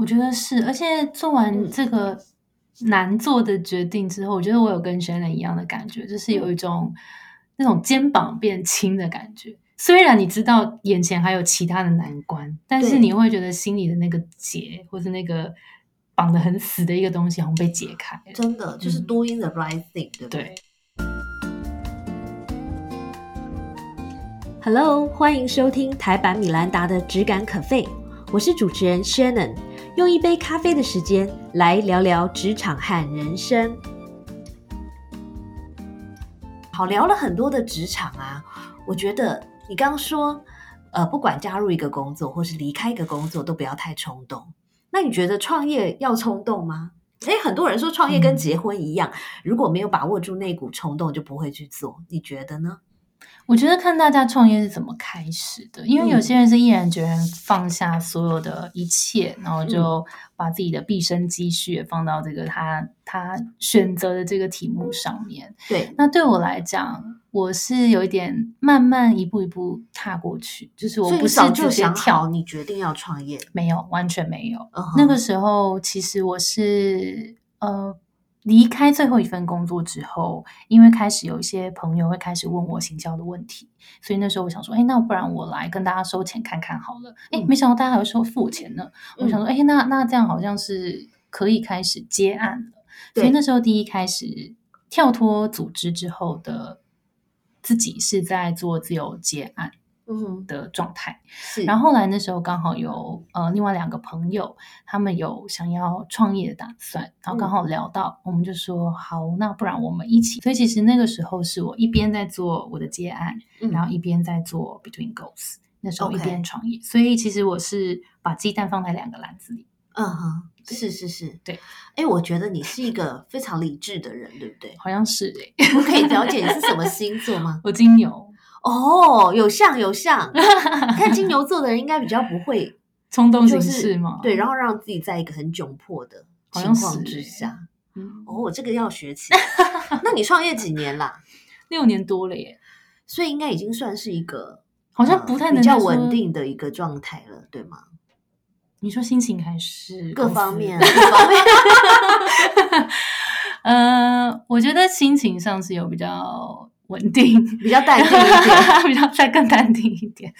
我觉得是，而且做完这个难做的决定之后，我觉得我有跟 Shannon 一样的感觉，就是有一种那种肩膀变轻的感觉。虽然你知道眼前还有其他的难关，但是你会觉得心里的那个结，或是那个绑得很死的一个东西，好像被解开了。真的就是嗯 doing the right thing，对不对？Hello，欢迎收听台版米兰达的只感可废，我是主持人 Shannon，用一杯咖啡的时间来聊聊职场和人生。好，聊了很多的职场啊，我觉得你刚刚说，呃，不管加入一个工作或是离开一个工作，都不要太冲动。那你觉得创业要冲动吗？诶，很多人说创业跟嗯结婚一样，如果没有把握住那股冲动，就不会去做。你觉得呢？我觉得看大家创业是怎么开始的，因为有嗯些人是毅然决然放下所有的一切，然后嗯就把自己的毕生积蓄也放到这个他他选择的这个题目上面。对，那对我来讲，我是有一点慢慢一步一步踏过去，就是我不是就直接想好跳，你决定要创业。没有，完全没有。那个时候，其实我是呃离开最后一份工作之后，因为开始有一些朋友会开始问我行销的问题，所以那时候我想说，哎，那不然我来跟大家收钱看看好了。哎，嗯没想到大家还会收付我钱呢。我想嗯说，哎，那那这样好像是可以开始接案了。所以那时候第一开始跳脱组织之后的自己是在做自由接案的状态。是，然后后来那时候刚好有呃另外两个朋友，他们有想要创业的打算，然后刚好聊到，我们就说好，那不然我们一起。所以其实那个时候是我一边在做我的接案，嗯然后一边在做 Between Goals。那时候一边创业所以其实我是把鸡蛋放在两个篮子里。嗯哼，是是是，对。哎，我觉得你是一个非常理智的人，对不对？好像是诶、我可以了解你是什么星座吗？我金牛，哦，有像有像，看金牛座的人应该比较不会 冲动行就是事嘛，对，然后让自己在一个很窘迫的好像情况之下。嗯，哦，这个要学起来。那你创业几年啦？六年多了耶，所以应该已经算是一个好像呃不太能比较稳定的一个状态了，对吗？你说心情还是各方面，各方面。呃，我觉得心情上是有比较稳定，比较淡定一点，比较再更淡定一点。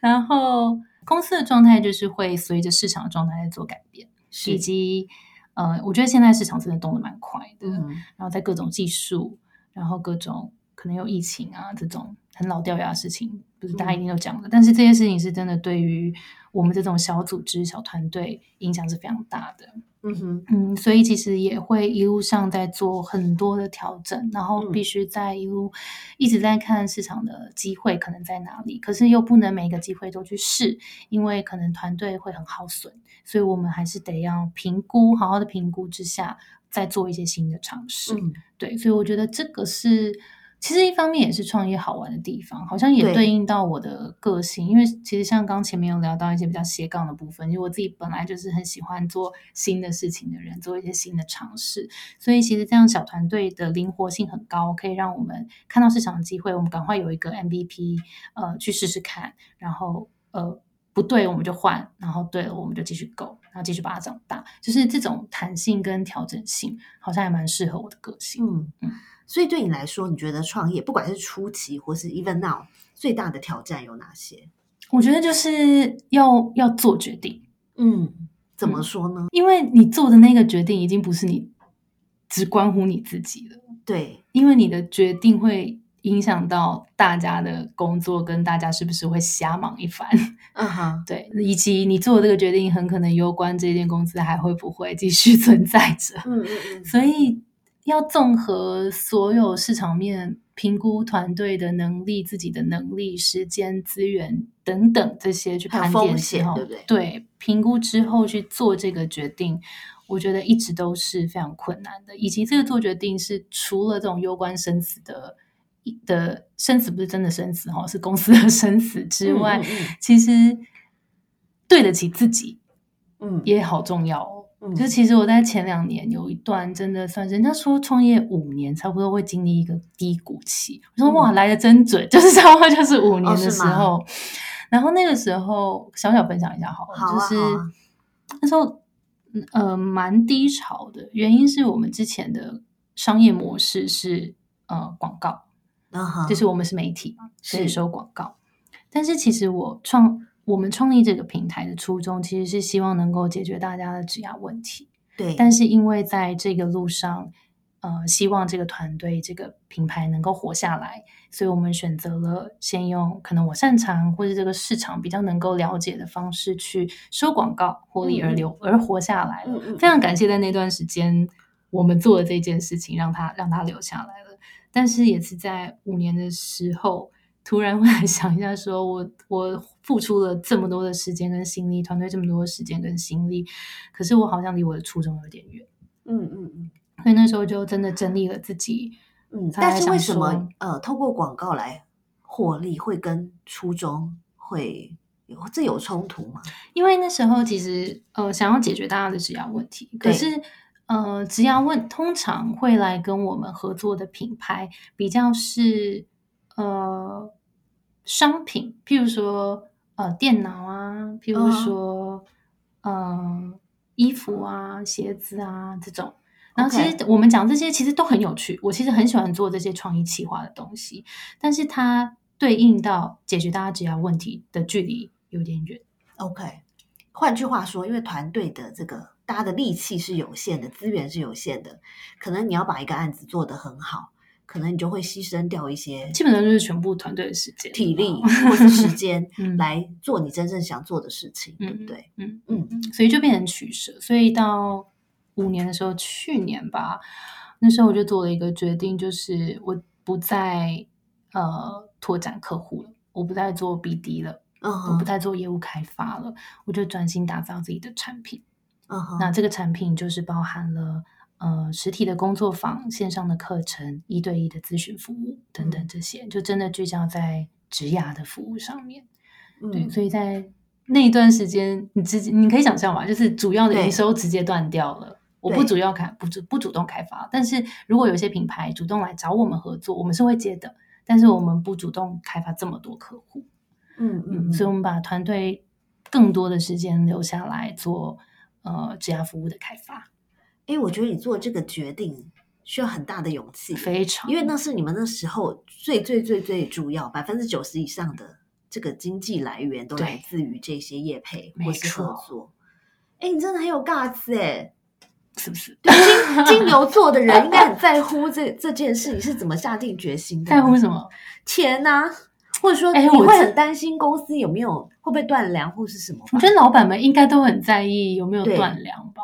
然后公司的状态就是会随着市场的状态在做改变，以及呃，我觉得现在市场真的动得蛮快的，嗯。然后在各种技术，然后各种可能有疫情啊这种很老掉牙的事情，不是大家一定都讲的，但是这些事情是真的对于我们这种小组织、小团队影响是非常大的。嗯哼，嗯，所以其实也会一路上在做很多的调整，然后嗯必须在一路一直在看市场的机会可能在哪里，可是又不能每个机会都去试，因为可能团队会很耗损，所以我们还是得要评估，好好的评估之下，再做一些新的尝试。嗯，对，所以我觉得这个是，其实一方面也是创业好玩的地方，好像也对对应到我的个性，因为其实像刚前面有聊到一些比较斜杠的部分，就我自己本来就是很喜欢做新的事情的人，做一些新的尝试，所以其实这样小团队的灵活性很高，可以让我们看到市场的机会，我们赶快有一个 MVP，呃，去试试看，然后呃。不对，我们就换；然后对了，我们就继续 go，然后继续把它长大。就是这种弹性跟调整性，好像还蛮适合我的个性。嗯嗯所以对你来说，你觉得创业不管是初期或是 even now，最大的挑战有哪些？我觉得就是要要做决定，嗯，怎么嗯说呢？因为你做的那个决定已经不是你只关乎你自己了，对，因为你的决定会影响到大家的工作，跟大家是不是会瞎忙一番。嗯哼，对，以及你做的这个决定很可能攸关这间公司还会不会继续 存在着。嗯嗯嗯，所以要综合所有市场面评估团队的能力、自己的能力、时间、资源等等这些去盘点之后，对不对评估之后去做这个决定，我觉得一直都是非常困难的。以及这个做决定是除了这种攸关生死的。的生死不是真的生死哈，是公司的生死之外，嗯嗯其实对得起自己嗯，也好重要哦。嗯就其实我在前两年有一段真的算是，人家说创业五年差不多会经历一个低谷期。我说嗯哇，来的真准，就是差不多就是五年的时候。然后那个时候小小分享一下好了，好啊就是啊那时候呃蛮低潮的，原因是我们之前的商业模式是呃广告，就是我们是媒体嘛，所以是收广告。但是其实我创我们创立这个平台的初衷，其实是希望能够解决大家的职涯问题。对，但是因为在这个路上，呃，希望这个团队、这个品牌能够活下来，所以我们选择了先用可能我擅长或者这个市场比较能够了解的方式去收广告，获利而留、而活下来了。嗯嗯，非常感谢在那段时间我们做的这件事情，让它让它留下来了。但是也是在五年的时候，突然 会来想一下说，我我付出了这么多的时间跟心力，团队这么多的时间跟心力，可是我好像离我的初衷有点远。嗯嗯嗯所以那时候就真的整理了自己，嗯，但是为什么呃，透过广告来获利会跟初衷会有这有冲突吗？因为那时候其实呃想要解决大家的职涯问题，可是呃职涯问通常会来跟我们合作的品牌比较是呃商品，譬如说呃电脑啊，譬如嗯说、呃衣服啊、鞋子啊这种。然后其实我们讲这些其实都很有趣，我其实很喜欢做这些创意企划的东西，但是它对应到解决大家职涯问题的距离有点远。OK，换句话说，因为团队的这个大家的力气是有限的，资源是有限的，可能你要把一个案子做得很好，可能你就会牺牲掉一些基本上就是全部团队的时间、体力或者时间 嗯来做你真正想做的事情，对嗯不对？嗯嗯嗯，所以就变成取舍。所以到五年的时候，去年吧，那时候我就做了一个决定，就是我不再呃拓展客户了，我不再做 BD 了，嗯我不，再做业务开发了，我就专心打造自己的产品。那这个产品就是包含了呃实体的工作坊、线上的课程、一对一的咨询服务等等这些，就真的聚焦在职涯的服务上面。对，嗯所以在那一段时间，你直接你可以想象吧，就是主要的营收直接断掉了。我不主要开不主不主动开发，但是如果有些品牌主动来找我们合作，我们是会接的，但是我们不主动开发这么多客户。嗯嗯嗯，所以我们把团队更多的时间留下来做呃职涯服务的开发，因为我觉得你做这个决定需要很大的勇气，非常因为那是你们那时候最最最最主要百分之九十以上的这个经济来源都来自于这些业配或是合作。哎，你真的很有 guts 哎！是不是？对金 金牛座的人应该很在乎这这件事，你是怎么下定决心的？在乎什？么？钱呐、或者说哎你我会很担心公司有没有会不会断粮或是什么？我觉得老板们应该都很在意有没有断粮吧。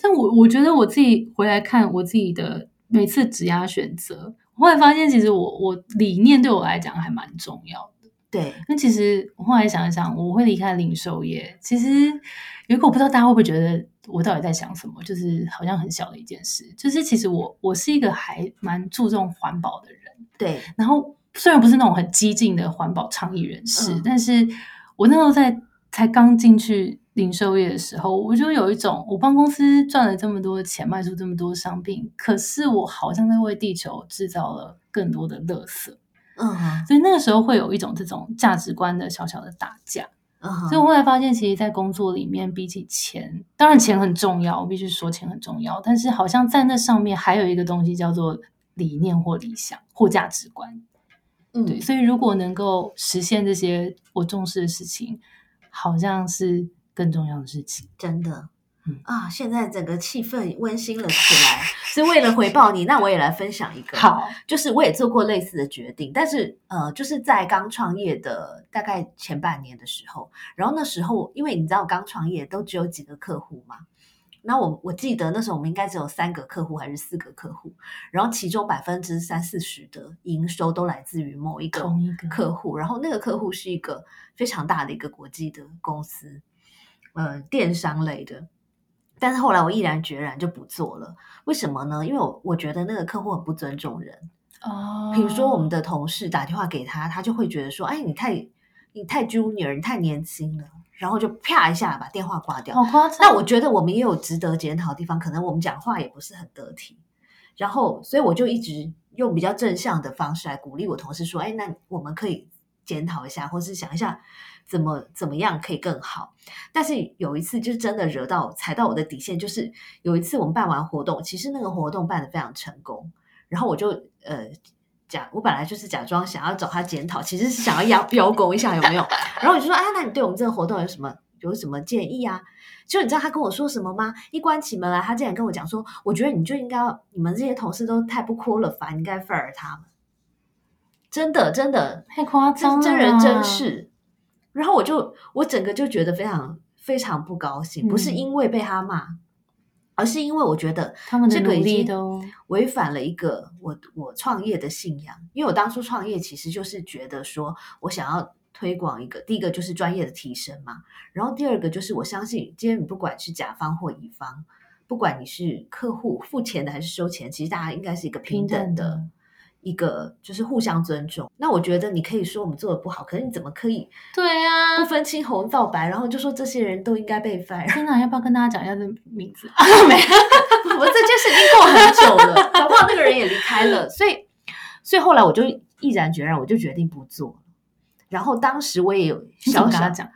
但我我觉得我自己回来看我自己的每次职涯选择，我后来发现其实我我理念对我来讲还蛮重要的。对，那其实我后来想一想，我会离开零售业，其实有一个我不知道大家会不会觉得我到底在想什么，就是好像很小的一件事，就是其实我我是一个还蛮注重环保的人。对，然后虽然不是那种很激进的环保倡议人士，嗯但是我那时候在才刚进去零售业的时候，我就有一种我帮公司赚了这么多钱，卖出这么多商品，可是我好像在为地球制造了更多的垃圾，嗯哼，所以那个时候会有一种这种价值观的小小的打架。所以我后来发现，其实，在工作里面，比起钱，当然钱很重要，我必须说钱很重要，但是好像在那上面还有一个东西叫做理念或理想或价值观。嗯对，所以如果能够实现这些我重视的事情，好像是更重要的事情。真的。嗯啊，现在整个气氛温馨了起 来，是为了回报你，那我也来分享一个。好，就是我也做过类似的决定，但是呃，就是在刚创业的大概前半年的时候，然后那时候因为你知道刚创业都只有几个客户嘛，然后我我记得那时候我们应该只有三个客户还是四个客户，然后其中百分之三四十的营收都来自于某一个同一个客户，然后那个客户是一个非常大的一个国际的公司，呃，电商类的。但是后来我毅然决然就不做了，为什么呢？因为我我觉得那个客户很不尊重人，哦，比如说我们的同事打电话给他，他就会觉得说：“哎，你太你太 junior，你太年轻了。”然后就啪一下把电话挂掉。好夸张。那我觉得我们也有值得检讨的地方，可能我们讲话也不是很得体。然后，所以我就一直用比较正向的方式来鼓励我同事说：“哎，那我们可以检讨一下，或是想一下怎么怎么样可以更好。但是有一次就真的惹到踩到我的底线，就是有一次我们办完活动，其实那个活动办得非常成功，然后我就呃假我本来就是假装想要找他检讨，其实是想要邀邀功一下有没有？然后我就说啊，那你对我们这个活动有什么有什么建议啊？就你知道他跟我说什么吗？一关起门来，他竟然跟我讲说，我觉得你就应该，你们这些同事都太不 qualified，应该 fire 他们。真的，真的太夸张了，真人真事。然后我就我整个就觉得非常非常不高兴，不是因为被他骂，而是因为我觉得他们的努这个已经力都违反了一个我我创业的信仰。因为我当初创业其实就是觉得说我想要推广一个，第一个就是专业的提升嘛，然后第二个就是我相信今天你不管是甲方或乙方，不管你是客户付钱的还是收钱，其实大家应该是一个平等的。一个就是互相尊重。那我觉得你可以说我们做的不好，可是你怎么可以对啊不，分青红皂白，然后就说这些人都应该被 fire？天哪，要不要跟大家讲一下这名字？没，我这件事已经过很久了，搞不好那个人也离开了，所以，所以后来我就毅然决然，我就决定不做。然后当时我也有你怎小小么跟他讲？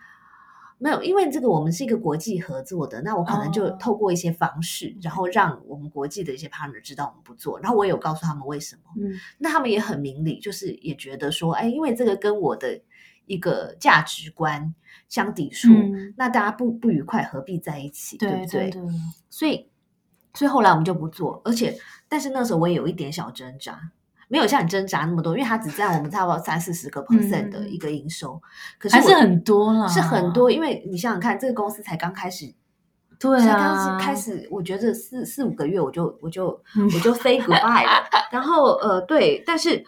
没有，因为这个我们是一个国际合作的，那我可能就哦透过一些方式，然后让我们国际的一些 partner 知道我们不做，然后我也有告诉他们为什么。嗯那他们也很明理，就是也觉得说，哎，因为这个跟我的一个价值观相抵触，嗯，那大家不不愉快，何必在一起，对对不对？所以，所以后来我们就不做，而且，但是那时候我也有一点小挣扎，没有像你挣扎那么多，因为它只占我们差不多三四十个 percent 的一个营收，可是还是很多了，是很多，因为你想想看，这个公司才刚开始。对才刚啊，开始，我觉得四四五个月我就我就嗯我就 say goodbye 了。然后呃，对，但是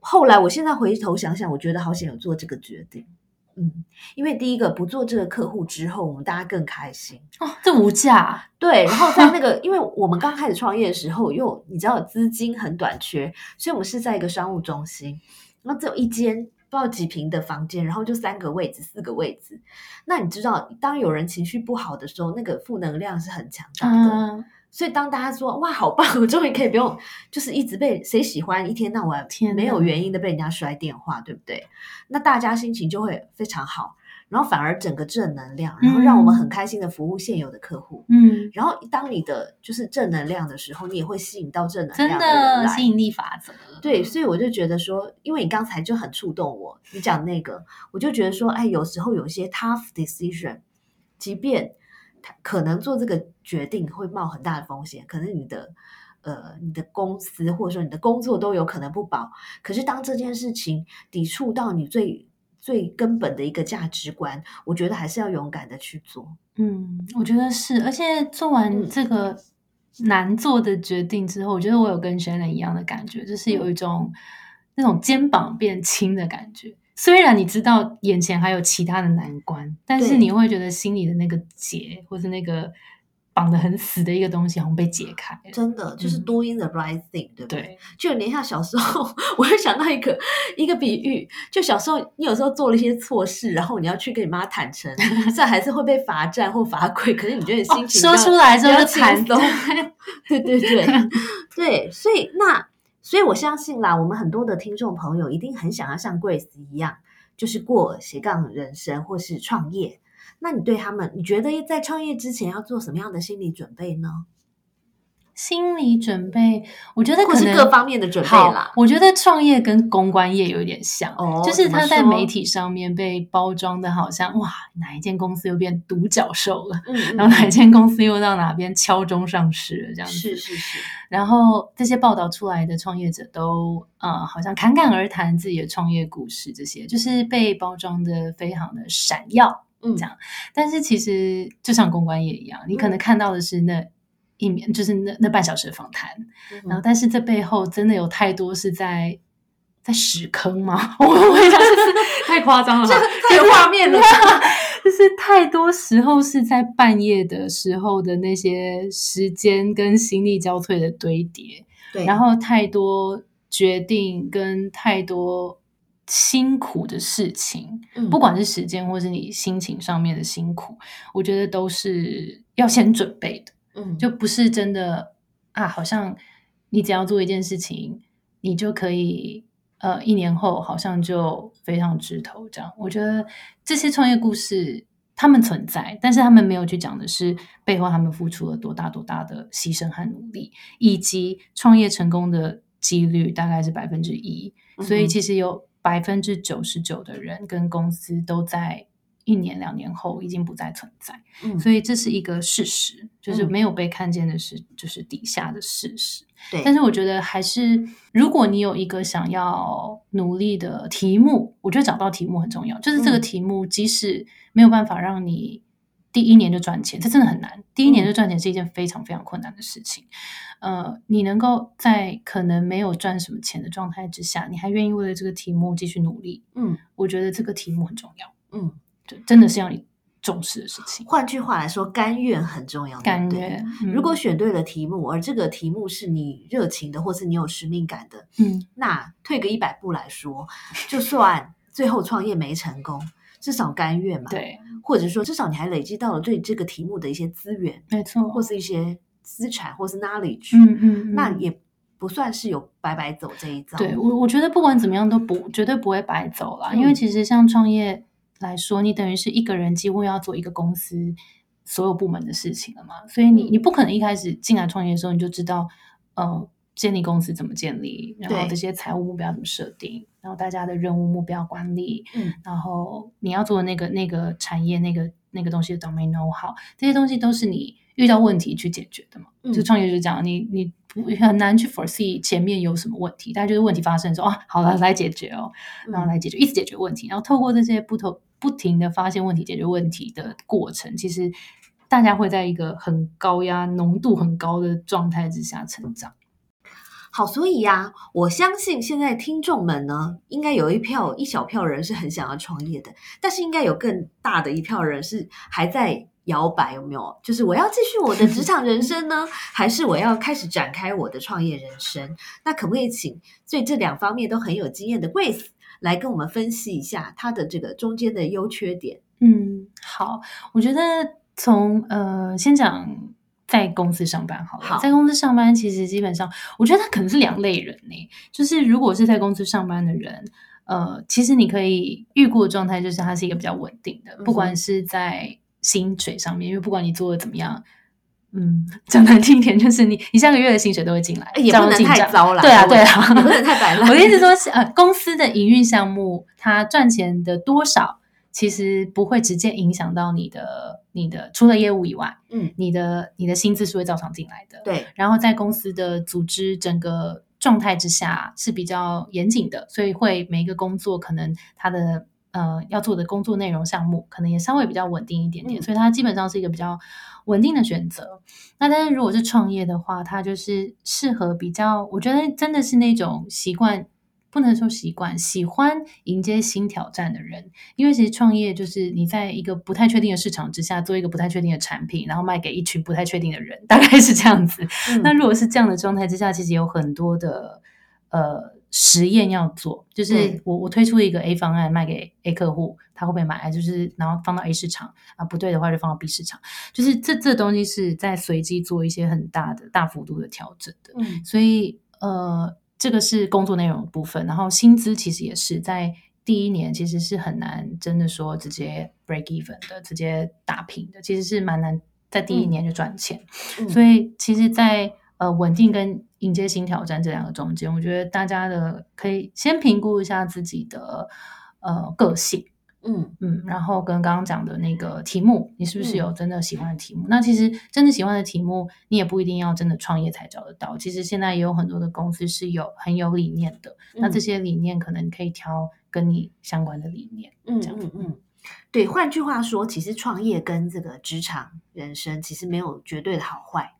后来我现在回头想想，我觉得好险有做这个决定。嗯，因为第一个不做这个客户之后，我们大家更开心。哦，这无价，对，然后在那个，因为我们刚开始创业的时候，又你知道资金很短缺，所以我们是在一个商务中心，然后只有一间不知道几平的房间，然后就三个位置、四个位置。那你知道，当有人情绪不好的时候，那个负能量是很强大的。嗯，所以当大家说哇好棒，我终于可以不用就是一直被谁喜欢，一天到晚天没有原因的被人家摔电话，对不对？那大家心情就会非常好，然后反而整个正能量，然后让我们很开心的服务现有的客户。嗯，然后当你的就是正能量的时候，你也会吸引到正能量的人来。的吸引力法则，对，所以我就觉得说，因为你刚才就很触动我，你讲那个，我就觉得说，哎，有时候有一些 tough decision，即便他可能做这个决定会冒很大的风险，可能你的呃你的公司或者说你的工作都有可能不保，可是当这件事情抵触到你最最根本的一个价值观，我觉得还是要勇敢的去做。嗯，我觉得是，而且做完嗯这个难做的决定之后，我觉得我有跟 Shannon 一样的感觉，就是有一种那种肩膀变轻的感觉。虽然你知道眼前还有其他的难关，但是你会觉得心里的那个结，或是那个绑得很死的一个东西，好像被解开了。真的就是嗯 doing the right thing，、对不对？对，就有点像小时候，我会想到一个一个比喻，就小时候你有时候做了一些错事，然后你要去跟你妈坦诚，虽然还是会被罚站或罚跪，可是你觉得你心情、哦说出来之后就轻谈松，对对对对，所以那所以我相信啦，我们很多的听众朋友一定很想要像 Grace 一样，就是过斜杠人生或是创业。那你对他们，你觉得在创业之前要做什么样的心理准备呢？心理准备，我觉得可能各方面的准备好啦。我觉得创业跟公关业有一点像，哦就是他在媒体上面被包装的好像哇，哪一间公司又变独角兽了，嗯，然后哪一间公司又到哪边敲钟上市了这样子。是是是，然后这些报道出来的创业者都呃，好像侃侃而谈自己的创业故事，这些就是被包装的非常的闪耀。嗯，这样但是其实就像公关业一样，你可能看到的是那一面，就是那那半小时的访谈，嗯。然后但是这背后真的有太多是在在屎坑吗？我我会讲就是太夸张了吧，太有画面了，就是太多时候是在半夜的时候的那些时间跟心力交瘁的堆叠，对，然后太多决定跟太多辛苦的事情，嗯不管是时间或是你心情上面的辛苦，我觉得都是要先准备的。嗯就不是真的啊，好像你只要做一件事情，你就可以呃，一年后好像就飞上枝头这样。我觉得这些创业故事他们存在，但是他们没有去讲的是背后他们付出了多大多大的牺牲和努力，以及创业成功的几率大概是百分之一。所以其实有百分之九十九的人跟公司都在。一年两年后已经不再存在，嗯所以这是一个事实，就是嗯没有被看见的是，就是底下的事实。对，但是我觉得还是，如果你有一个想要努力的题目，我觉得找到题目很重要。就是这个嗯题目，即使没有办法让你第一年就赚钱，这真的很难。第一年就赚钱是一件非常非常困难的事情。呃，你能够在可能没有赚什么钱的状态之下，你还愿意为了这个题目继续努力，嗯我觉得这个题目很重要。嗯，就真的是要你重视的事情。换句话来说，甘愿很重要。甘愿，嗯如果选对了题目，而这个题目是你热情的，或是你有使命感的，嗯那退个一百步来说，就算最后创业没成功，至少甘愿嘛。，对，或者说至少你还累积到了对这个题目的一些资源，没错，或是一些资产，或是 knowledge，、嗯嗯，嗯那也不算是有白白走这一遭。对我，我觉得不管怎么样都不绝对不会白走啦，嗯因为其实像创业来说，你等于是一个人几乎要做一个公司所有部门的事情了嘛，所以你嗯。你不可能一开始进来创业的时候你就知道，呃，建立公司怎么建立，然后这些财务目标怎么设定，然后大家的任务目标管理，嗯。然后你要做的那个那个产业那个那个东西的 domain know how，这些东西都是你遇到问题去解决的嘛。嗯就创业就是这样，你你不很难去 foresee 前面有什么问题，但就是问题发生的时候，啊，好了，来解决哦，然后嗯来解决，一直解决问题，然后透过这些不同不停的发现问题、解决问题的过程，其实大家会在一个很高压、浓度很高的状态之下成长。好，所以呀、我相信现在听众们呢，应该有一票一小票人是很想要创业的，但是应该有更大的一票人是还在摇摆，有没有？就是我要继续我的职场人生呢，还是我要开始展开我的创业人生？那可不可以请对这两方面都很有经验的 Grace 来跟我们分析一下它的这个中间的优缺点？嗯，好，我觉得从呃先讲在公司上班好了，好在公司上班其实基本上，我觉得他可能是两类人呢、就是如果是在公司上班的人。呃，其实你可以预估的状态就是他是一个比较稳定的，不嗯管是在薪水上面，因为不管你做的怎么样，嗯，讲难听一点，就是你你下个月的薪水都会进来，哎也不能太糟了对啊，对也啊，不能太摆烂。我的意思说是，呃，公司的营运项目它赚钱的多少，其实不会直接影响到你的你的除了业务以外，嗯，你的你的薪资是会照常进来的。对，然后在公司的组织整个状态之下是比较严谨的，所以会每一个工作可能它的呃要做的工作内容项目可能也稍微比较稳定一点点，嗯所以它基本上是一个比较稳定的选择。那但是如果是创业的话，它就是适合比较，我觉得真的是那种习惯。不能说习惯，喜欢迎接新挑战的人，因为其实创业就是你在一个不太确定的市场之下做一个不太确定的产品，然后卖给一群不太确定的人，大概是这样子。嗯那如果是这样的状态之下，其实有很多的呃实验要做，就是对我我推出一个 A 方案卖给 A 客户，他会不会买？就是然后放到 A 市场啊，不对的话就放到 B 市场，就是这这东西是在随机做一些很大的大幅度的调整的。嗯所以呃，这个是工作内容的部分，然后薪资其实也是在第一年其实是很难真的说直接 break even 的，直接打平的，其实是蛮难在第一嗯年就赚钱。嗯所以其实在，呃稳定跟迎接新挑战这两个中间，我觉得大家的可以先评估一下自己的呃个性。嗯嗯，然后跟刚刚讲的那个题目，你是不是嗯有真的喜欢的题目？那其实真的喜欢的题目，你也不一定要真的创业才找得到。其实现在也有很多的公司是有很有理念的，那这嗯些理念可能你可以挑跟你相关的理念。嗯嗯嗯，对。换句话说，其实创业跟这个职场人生其实没有绝对的好坏。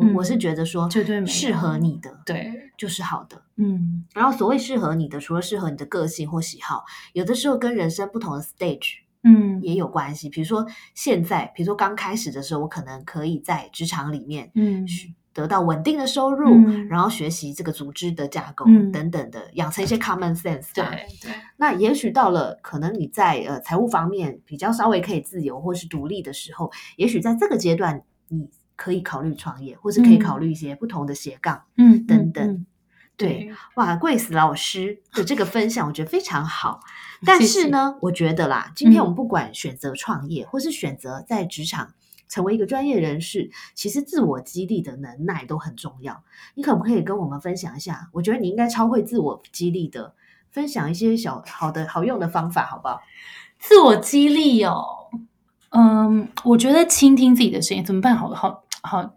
我、我是嗯觉得说，绝对适合你的对，就是好的。嗯。然后所谓适合你的，除了适合你的个性或喜好，有的时候跟人生不同的 stage 嗯。也有关系。比如说现在，比如说刚开始的时候，我可能可以在职场里面嗯。得到稳定的收入，嗯。然后学习这个组织的架构、嗯。等等的，养成一些 common sense 对吧。对，那也许到了可能你在呃财务方面比较稍微可以自由或是独立的时候，也许在这个阶段你可以考虑创业，或是可以考虑一些不同的斜杠。嗯等等嗯对，哇，贵死老师的这个分享，我觉得非常好。但是呢，我觉得啦，今天我们不管选择创业，或是选择在职场成为一个专业人士，其实自我激励的能耐都很重要。你可不可以跟我们分享一下？我觉得你应该超会自我激励的，分享一些小好的好用的方法，好不好？自我激励哦，嗯，我觉得倾听自己的声音怎么办？好好好。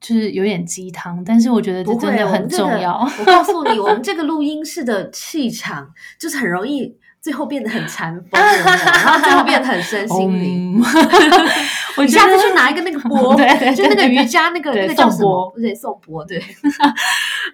就是有点鸡汤，但是我觉得这真的很重要。我告诉你，我们这个录音室的气场就是很容易最后变得很禅风，然后最后变得很身心灵。我下次去拿一个那个 钵，对，就那个瑜伽那个那个叫什么？对，颂钵。对，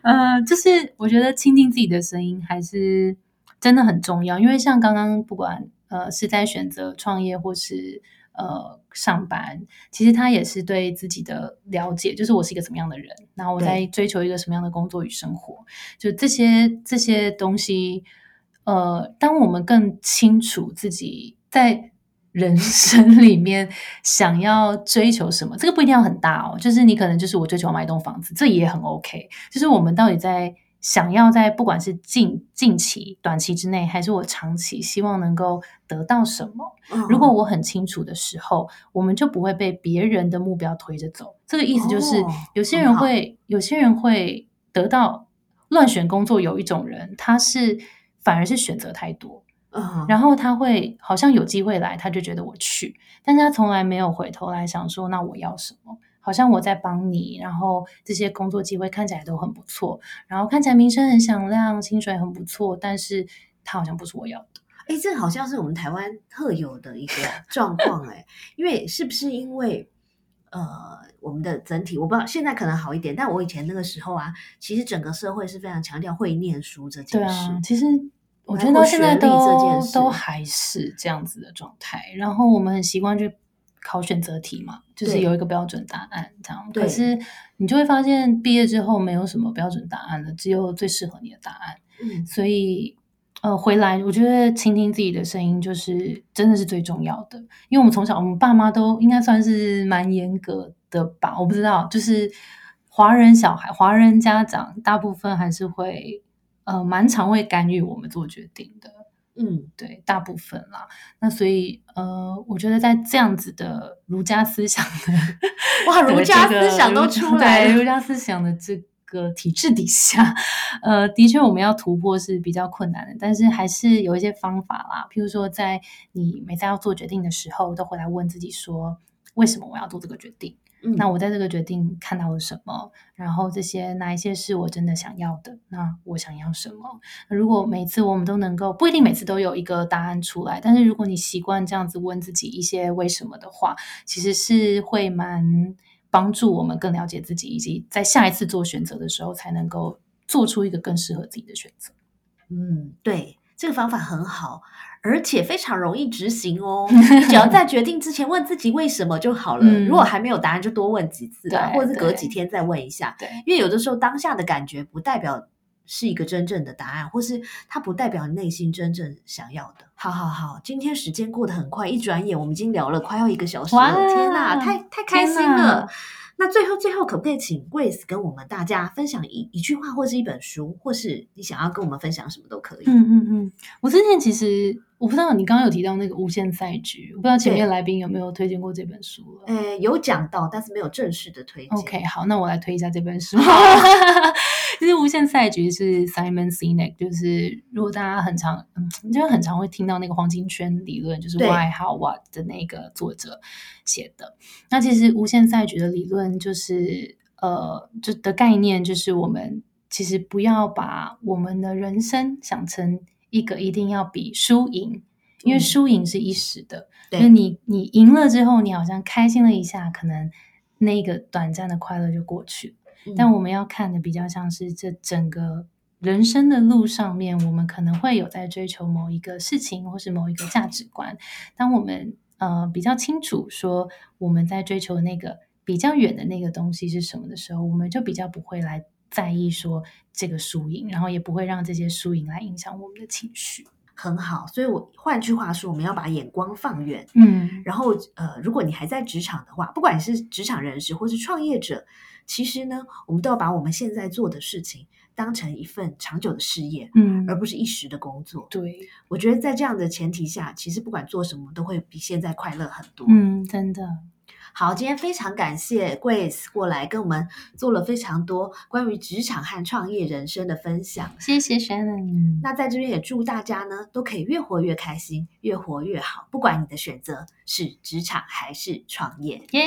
呃，就是我觉得倾听自己的声音还是真的很重要，因为像刚刚不管呃是在选择创业或是。呃，上班其实他也是对自己的了解，就是我是一个怎么样的人，然后我在追求一个什么样的工作与生活，就这些这些东西。呃，当我们更清楚自己在人生里面想要追求什么，这个不一定要很大哦，就是你可能就是我追求买一栋房子，这也很 OK。就是我们到底在。想要在不管是近近期、短期之内，还是我长期希望能够得到什么，如果我很清楚的时候，我们就不会被别人的目标推着走。这个意思就是，有些人会，有些人会得到乱选工作。有一种人，他是反而是选择太多，然后他会好像有机会来，他就觉得我去，但是他从来没有回头来想说，那我要什么。好像我在帮你，然后这些工作机会看起来都很不错，然后看起来名声很响亮，薪水很不错，但是它好像不是我要的。哎，这好像是我们台湾特有的一个 状况哎，因为是不是因为呃，我们的整体我不知道，现在可能好一点，但我以前那个时候啊，其实整个社会是非常强调会念书这件事。其实我觉得到现在都都还是这样子的状态，然后我们很习惯去。考选择题嘛，就是有一个标准答案这样。可是你就会发现，毕业之后没有什么标准答案了，只有最适合你的答案。嗯，所以呃，回来我觉得倾听自己的声音，就是真的是最重要的。因为我们从小，我们爸妈都应该算是蛮严格的吧？我不知道，就是华人小孩、华人家长，大部分还是会呃蛮常会干预我们做决定的。嗯，对，大部分啦。那所以，呃，我觉得在这样子的儒家思想的哇，儒家思想都出来了，儒家思想的这个体制底下，呃，的确我们要突破是比较困难的，但是还是有一些方法啦。譬如说，在你每次要做决定的时候，都回来问自己说，为什么我要做这个决定？那我在这个决定看到了什么？然后这些哪一些是我真的想要的？那我想要什么？如果每次我们都能够不一定每次都有一个答案出来，但是如果你习惯这样子问自己一些为什么的话，其实是会蛮帮助我们更了解自己，以及在下一次做选择的时候才能够做出一个更适合自己的选择。嗯，对，这个方法很好。而且非常容易执行哦，你只要在决定之前问自己为什么就好了。如果还没有答案，就多问几次啊，或者是隔几天再问一下。对，因为有的时候当下的感觉不代表是一个真正的答案，或是它不代表内心真正想要的。好好好，今天时间过得很快，一转眼我们已经聊了快要一个小时了。天哪，太太开心了！那最后最后，可不可以请 Grace 跟我们大家分享一一句话，或是一本书，或是你想要跟我们分享什么都可以。嗯嗯嗯，我之前其实。我不知道你刚刚有提到那个无限赛局，我不知道前面来宾有没有推荐过这本书了。呃，有讲到，但是没有正式的推荐。OK，好，那我来推一下这本书。无限赛局是 Simon Sinek，就是如果大家很常，嗯，就很常会听到那个黄金圈理论，就是 Why How What 的那个作者写的。那其实无限赛局的理论就是，呃，就的概念就是我们其实不要把我们的人生想成。一个一定要比输赢，因为输赢是一时的。就你你赢了之后，你好像开心了一下，可能那个短暂的快乐就过去了。但我们要看的比较像是这整个人生的路上面，我们可能会有在追求某一个事情，或是某一个价值观。当我们呃比较清楚说我们在追求那个比较远的那个东西是什么的时候，我们就比较不会来。在意说这个输赢，然后也不会让这些输赢来影响我们的情绪。很好。所以我换句话说，我们要把眼光放远。嗯然后，呃，如果你还在职场的话，不管你是职场人士或是创业者，其实呢，我们都要把我们现在做的事情当成一份长久的事业，嗯，而不是一时的工作。对，我觉得在这样的前提下，其实不管做什么，都会比现在快乐很多。嗯，真的，好，今天非常感谢 Grace 过来跟我们做了非常多关于职场和创业人生的分享。谢谢 Shannon。那在这边也祝大家呢都可以越活越开心，越活越好。不管你的选择是职场还是创业，耶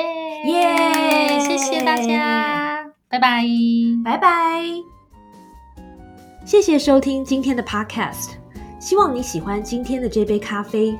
耶谢谢大家，拜拜。拜拜！谢谢收听今天的 Podcast，希望你喜欢今天的这杯咖啡。